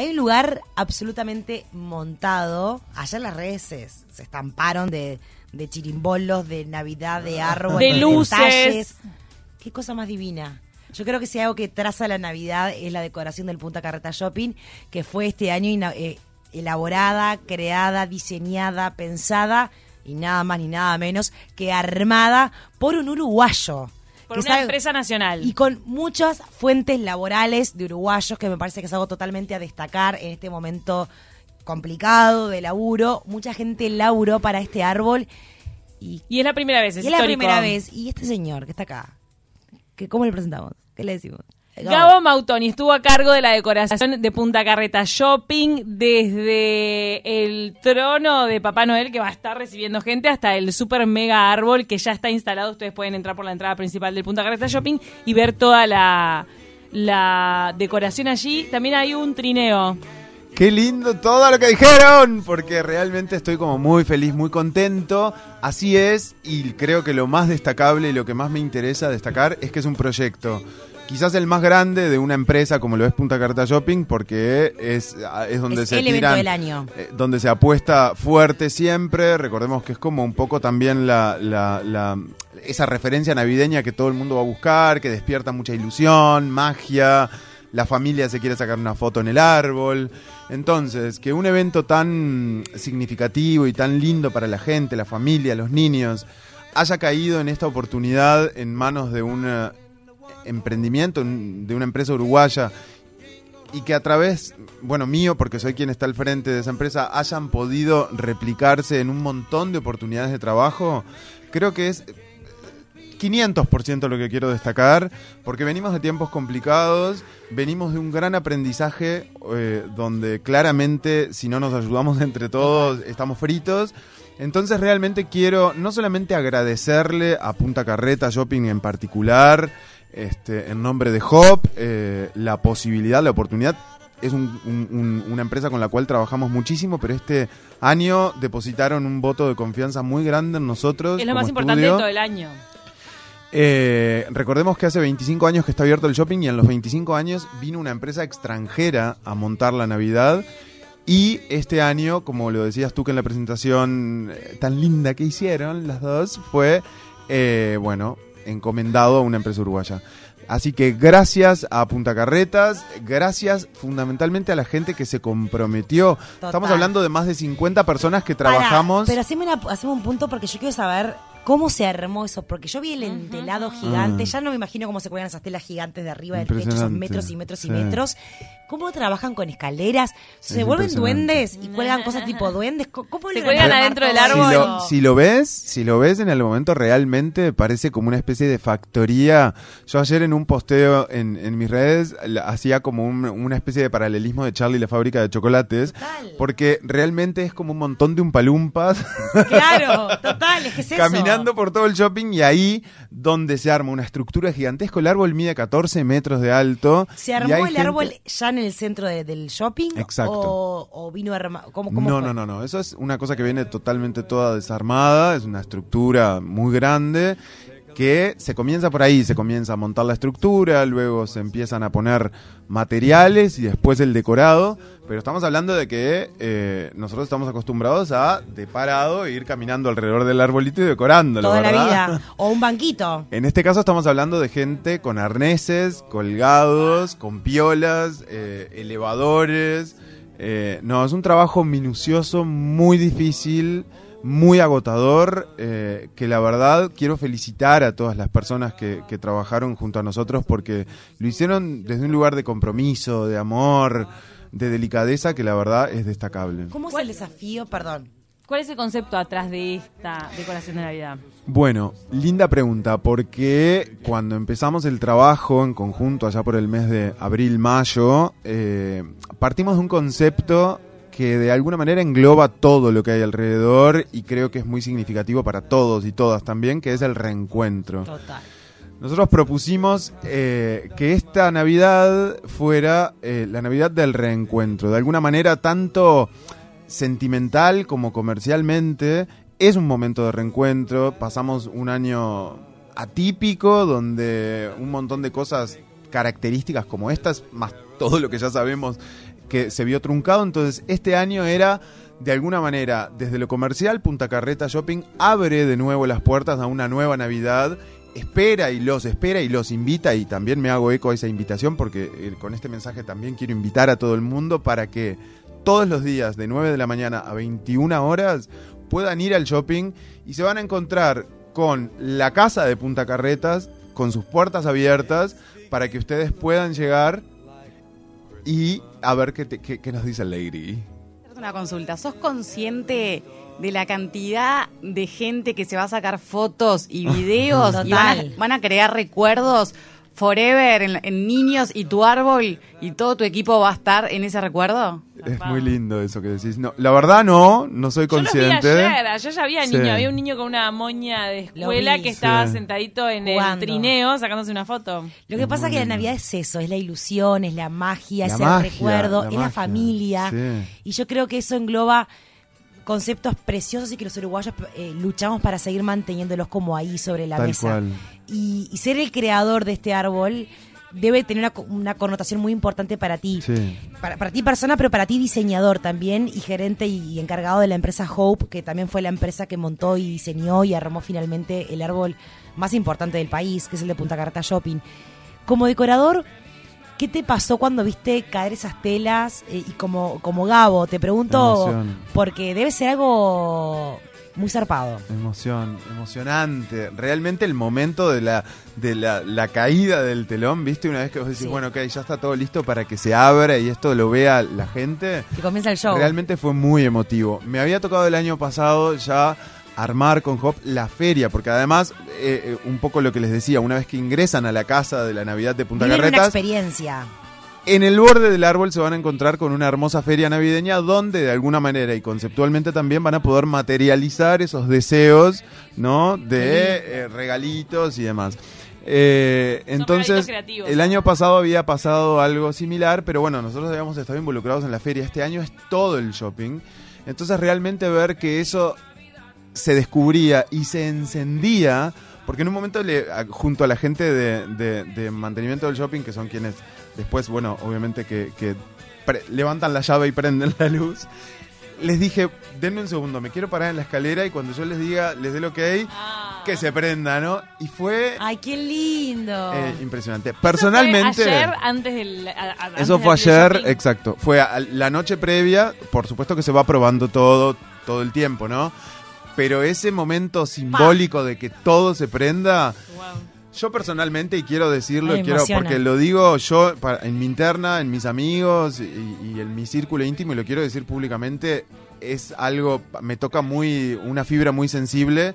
Hay un lugar absolutamente montado. Ayer las redes se, se estamparon de, de chirimbolos, de Navidad, de árboles, De luces. detalles. Qué cosa más divina. Yo creo que si hay algo que traza la Navidad es la decoración del Punta Carreta Shopping, que fue este año eh, elaborada, creada, diseñada, pensada y nada más ni nada menos que armada por un uruguayo. Por una sabe- empresa nacional. y con muchas fuentes laborales de uruguayos, que me parece que es algo totalmente a destacar en este momento complicado de laburo. Mucha gente laburó para este árbol y, Y es la primera vez, es y es la primera vez. Y este señor que está acá, que ¿cómo le presentamos? ¿Qué le decimos? Gabo Mautoni estuvo a cargo de la decoración de Punta Carreta Shopping desde el trono de Papá Noel que va a estar recibiendo gente hasta el super mega árbol que ya está instalado. Ustedes pueden entrar por la entrada principal del Punta Carreta Shopping y ver toda la, la decoración allí. También hay un trineo. Qué lindo todo lo que dijeron, porque realmente estoy como muy feliz, muy contento. Así es, y creo que lo más destacable y lo que más me interesa destacar es que es un proyecto. Quizás el más grande de una empresa como lo es Punta Carta Shopping, porque es, es donde Es se el evento tiran, del año. eh, donde se apuesta fuerte siempre. Recordemos que es como un poco también la, la- la- esa referencia navideña que todo el mundo va a buscar, que despierta mucha ilusión, magia. La familia se quiere sacar una foto en el árbol. Entonces, que un evento tan significativo y tan lindo para la gente, la familia, los niños, haya caído en esta oportunidad en manos de un eh, emprendimiento, de una empresa uruguaya y que a través, bueno, mío, porque soy quien está al frente de esa empresa, hayan podido replicarse en un montón de oportunidades de trabajo, creo que es 500% lo que quiero destacar, porque venimos de tiempos complicados, venimos de un gran aprendizaje eh, donde claramente si no nos ayudamos entre todos estamos fritos. Entonces realmente quiero no solamente agradecerle a Punta Carreta Shopping en particular, este, en nombre de Hop, eh, la posibilidad, la oportunidad. Es un- un- un- una empresa con la cual trabajamos muchísimo, pero este año depositaron un voto de confianza muy grande en nosotros. Es lo más importante de todo el año. Eh, recordemos que hace 25 años que está abierto el shopping y en los 25 años vino una empresa extranjera a montar la Navidad. Y este año, como lo decías tú que en la presentación eh, tan linda que hicieron las dos, fue, eh, bueno, encomendado a una empresa uruguaya. Así que gracias a Punta Carretas, gracias fundamentalmente a la gente que se comprometió. Estamos hablando de más de 50 personas que trabajamos. pero haceme, una- haceme un punto porque yo quiero saber cómo se armó eso. Porque yo vi el entelado gigante. Ah. Ya no me imagino cómo se cuelgan esas telas gigantes de arriba del techo, esos metros y metros y metros. ¿Cómo trabajan con escaleras? ¿Se Es vuelven duendes y cuelgan cosas tipo duendes? ¿Cómo ¿Cómo Se cuelgan adentro del árbol. Si lo, si lo ves, si lo ves en el momento realmente parece como una especie de factoría. Yo ayer en un posteo en, en mis redes la- hacía como un- una especie de paralelismo de Charlie y la fábrica de chocolates. Total. Porque realmente es como un montón de umpalumpas Claro, total, es que es eso. caminando por todo el shopping y ahí donde se arma una estructura gigantesca. El árbol mide 14 metros de alto. ¿Se armó el gente- árbol ya en el centro de- del shopping? Exacto. ¿O, o vino armado? ¿Cómo, cómo no, fue? no, no, no. Eso es una cosa que viene totalmente toda desarmada. Es una estructura muy grande que se comienza por ahí, se comienza a montar la estructura, luego se empiezan a poner materiales y después el decorado. Pero estamos hablando de que eh, nosotros estamos acostumbrados a de parado ir caminando alrededor del arbolito y decorándolo. Toda la vida. O un banquito. En este caso estamos hablando de gente con arneses, colgados, con piolas, eh, elevadores. Eh, no, es un trabajo minucioso, muy difícil, muy agotador, eh, que la verdad quiero felicitar a todas las personas que, que trabajaron junto a nosotros porque lo hicieron desde un lugar de compromiso, de amor, de delicadeza, que la verdad es destacable. ¿Cómo es el desafío? Perdón. ¿Cuál es el concepto atrás de esta decoración de Navidad? Bueno, linda pregunta, porque cuando empezamos el trabajo en conjunto, allá por el mes de abril-mayo, eh, partimos de un concepto que de alguna manera engloba todo lo que hay alrededor y creo que es muy significativo para todos y todas también, que es el reencuentro. Total. Nosotros propusimos eh, que esta Navidad fuera eh, la Navidad del reencuentro. De alguna manera, tanto sentimental como comercialmente, es un momento de reencuentro. Pasamos un año atípico donde un montón de cosas características como estas, más todo lo que ya sabemos, que se vio truncado. Entonces, este año era, de alguna manera, desde lo comercial, Punta Carreta Shopping abre de nuevo las puertas a una nueva Navidad. Espera y los espera y los invita y también me hago eco a esa invitación porque eh, con este mensaje también quiero invitar a todo el mundo para que todos los días de 9 de la mañana a 21 horas puedan ir al shopping y se van a encontrar con la casa de Punta Carretas, con sus puertas abiertas, para que ustedes puedan llegar y a ver qué, te- qué- qué nos dice Lady. Una consulta, ¿sos consciente de la cantidad de gente que se va a sacar fotos y videos y van a, Total. van a crear recuerdos forever en, en niños y tu árbol y todo tu equipo va a estar en ese recuerdo? Es muy lindo eso que decís. No, la verdad no, no soy Yo los vi consciente. ayer, ayer ya había Sí. niño, había un niño con una moña de escuela vi. que estaba Sí. sentadito en Jugando. el trineo sacándose una foto. Lo que pasa es que la Navidad es eso, es la ilusión, es la magia, La es magia, el recuerdo, la es la familia. sí. Y yo creo que eso engloba conceptos preciosos y que los uruguayos eh, luchamos para seguir manteniéndolos como ahí sobre la Tal mesa. cual. Y, y ser el creador de este árbol debe tener una, co- una connotación muy importante para ti. Sí. Para, para ti persona, pero para ti diseñador también y gerente y, encargado de la empresa Hope, que también fue la empresa que montó y diseñó y armó finalmente el árbol más importante del país, que es el de Punta Carta Shopping. Como decorador, ¿qué te pasó cuando viste caer esas telas? Eh, y como, como Gabo, te pregunto, porque debe ser algo muy zarpado. Emoción, emocionante. Realmente el momento de la de la, la caída del telón, ¿viste? Una vez que vos decís, Sí. bueno, ok, ya está todo listo para que se abra y esto lo vea la gente. Que comienza el show. Realmente fue muy emotivo. Me había tocado el año pasado ya armar con Hop la feria, porque además, eh, eh, un poco lo que les decía, una vez que ingresan a la casa de la Navidad de Punta Viven una Carretas, experiencia. En el borde del árbol se van a encontrar con una hermosa feria navideña donde de alguna manera y conceptualmente también van a poder materializar esos deseos, ¿no? De eh, regalitos y demás. Eh, entonces, el año pasado había pasado algo similar, pero bueno, nosotros habíamos estado involucrados en la feria. Este año es todo el shopping. Entonces, realmente ver que eso se descubría y se encendía, porque en un momento le, junto a la gente de, de- de mantenimiento del shopping, que son quienes después, bueno, obviamente que, levantan la llave y prenden la luz, les dije, denme un segundo, me quiero parar en la escalera y cuando yo les diga, les dé lo que hay, Ah. que se prenda, ¿no? Y fue Ay, qué lindo. eh, impresionante. Eso fue Personalmente... ayer, antes del. a- a- antes Eso fue ayer, shopping. exacto. Fue a- la noche previa, por supuesto que se va probando todo, todo el tiempo, ¿no? Pero ese momento simbólico de que todo se prenda, Wow. Yo personalmente, y quiero decirlo, y quiero, porque lo digo yo para- en mi interna, en mis amigos y, y en mi círculo íntimo, y lo quiero decir públicamente, es algo, me toca muy, una fibra muy sensible,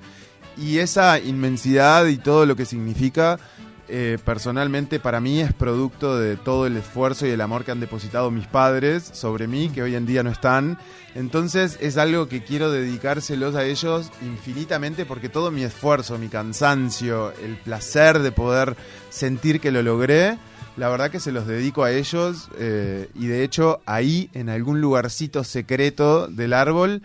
y esa inmensidad y todo lo que significa, eh, personalmente para mí es producto de todo el esfuerzo y el amor que han depositado mis padres sobre mí, que hoy en día no están. Entonces es algo que quiero dedicárselos a ellos infinitamente porque todo mi esfuerzo, mi cansancio, el placer de poder sentir que lo logré, la verdad que se los dedico a ellos eh, y de hecho ahí en algún lugarcito secreto del árbol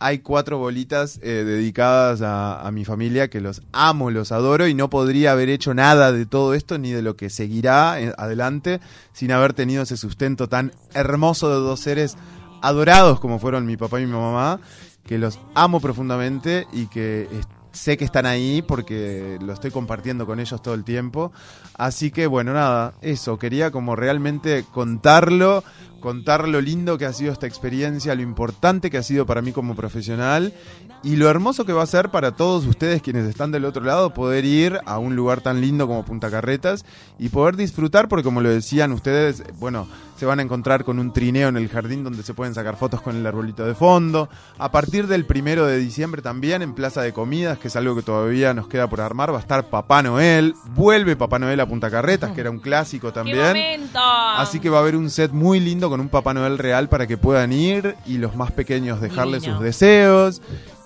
hay cuatro bolitas eh, dedicadas a, a mi familia que los amo, los adoro y no podría haber hecho nada de todo esto ni de lo que seguirá eh, adelante sin haber tenido ese sustento tan hermoso de dos seres adorados como fueron mi papá y mi mamá, que los amo profundamente y que eh, sé que están ahí porque lo estoy compartiendo con ellos todo el tiempo. Así que bueno, nada, eso, quería como realmente contarlo, contar lo lindo que ha sido esta experiencia, lo importante que ha sido para mí como profesional y lo hermoso que va a ser para todos ustedes quienes están del otro lado poder ir a un lugar tan lindo como Punta Carretas y poder disfrutar porque como lo decían ustedes, bueno, se van a encontrar con un trineo en el jardín donde se pueden sacar fotos con el arbolito de fondo. A partir del primero de diciembre también en Plaza de Comidas, que es algo que todavía nos queda por armar, va a estar Papá Noel. Vuelve Papá Noel a Punta Carretas, que era un clásico ¡Qué también. momento! Así que va a haber un set muy lindo con un Papá Noel real para que puedan ir y los más pequeños dejarle Divino. sus deseos.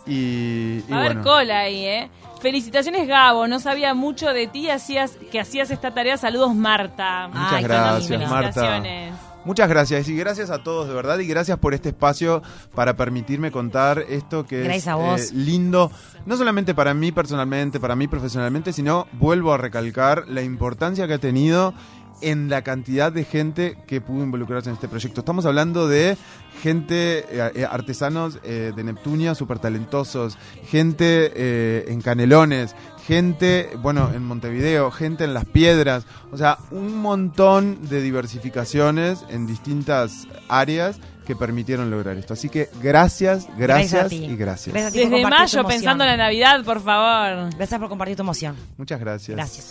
Y, y Va a haber bueno. cola ahí, ¿eh? Felicitaciones, Gabo. No sabía mucho de ti, hacías que hacías esta tarea. Saludos, Marta. Muchas Ay, gracias. Marta. Felicitaciones. Muchas gracias y gracias a todos de verdad y gracias por este espacio para permitirme contar esto que Gracias es a vos. eh, lindo, no solamente para mí personalmente, para mí profesionalmente, sino vuelvo a recalcar la importancia que ha tenido en la cantidad de gente que pudo involucrarse en este proyecto. Estamos hablando de gente, eh, eh, artesanos eh, de Neptunia, súper talentosos, gente eh, en Canelones, gente, bueno, en Montevideo, gente en Las Piedras, o sea, un montón de diversificaciones en distintas áreas que permitieron lograr esto. Así que gracias, Gracias y gracias. Gracias Desde mayo pensando en la Navidad, por favor. Gracias por compartir tu emoción. Muchas gracias. Gracias.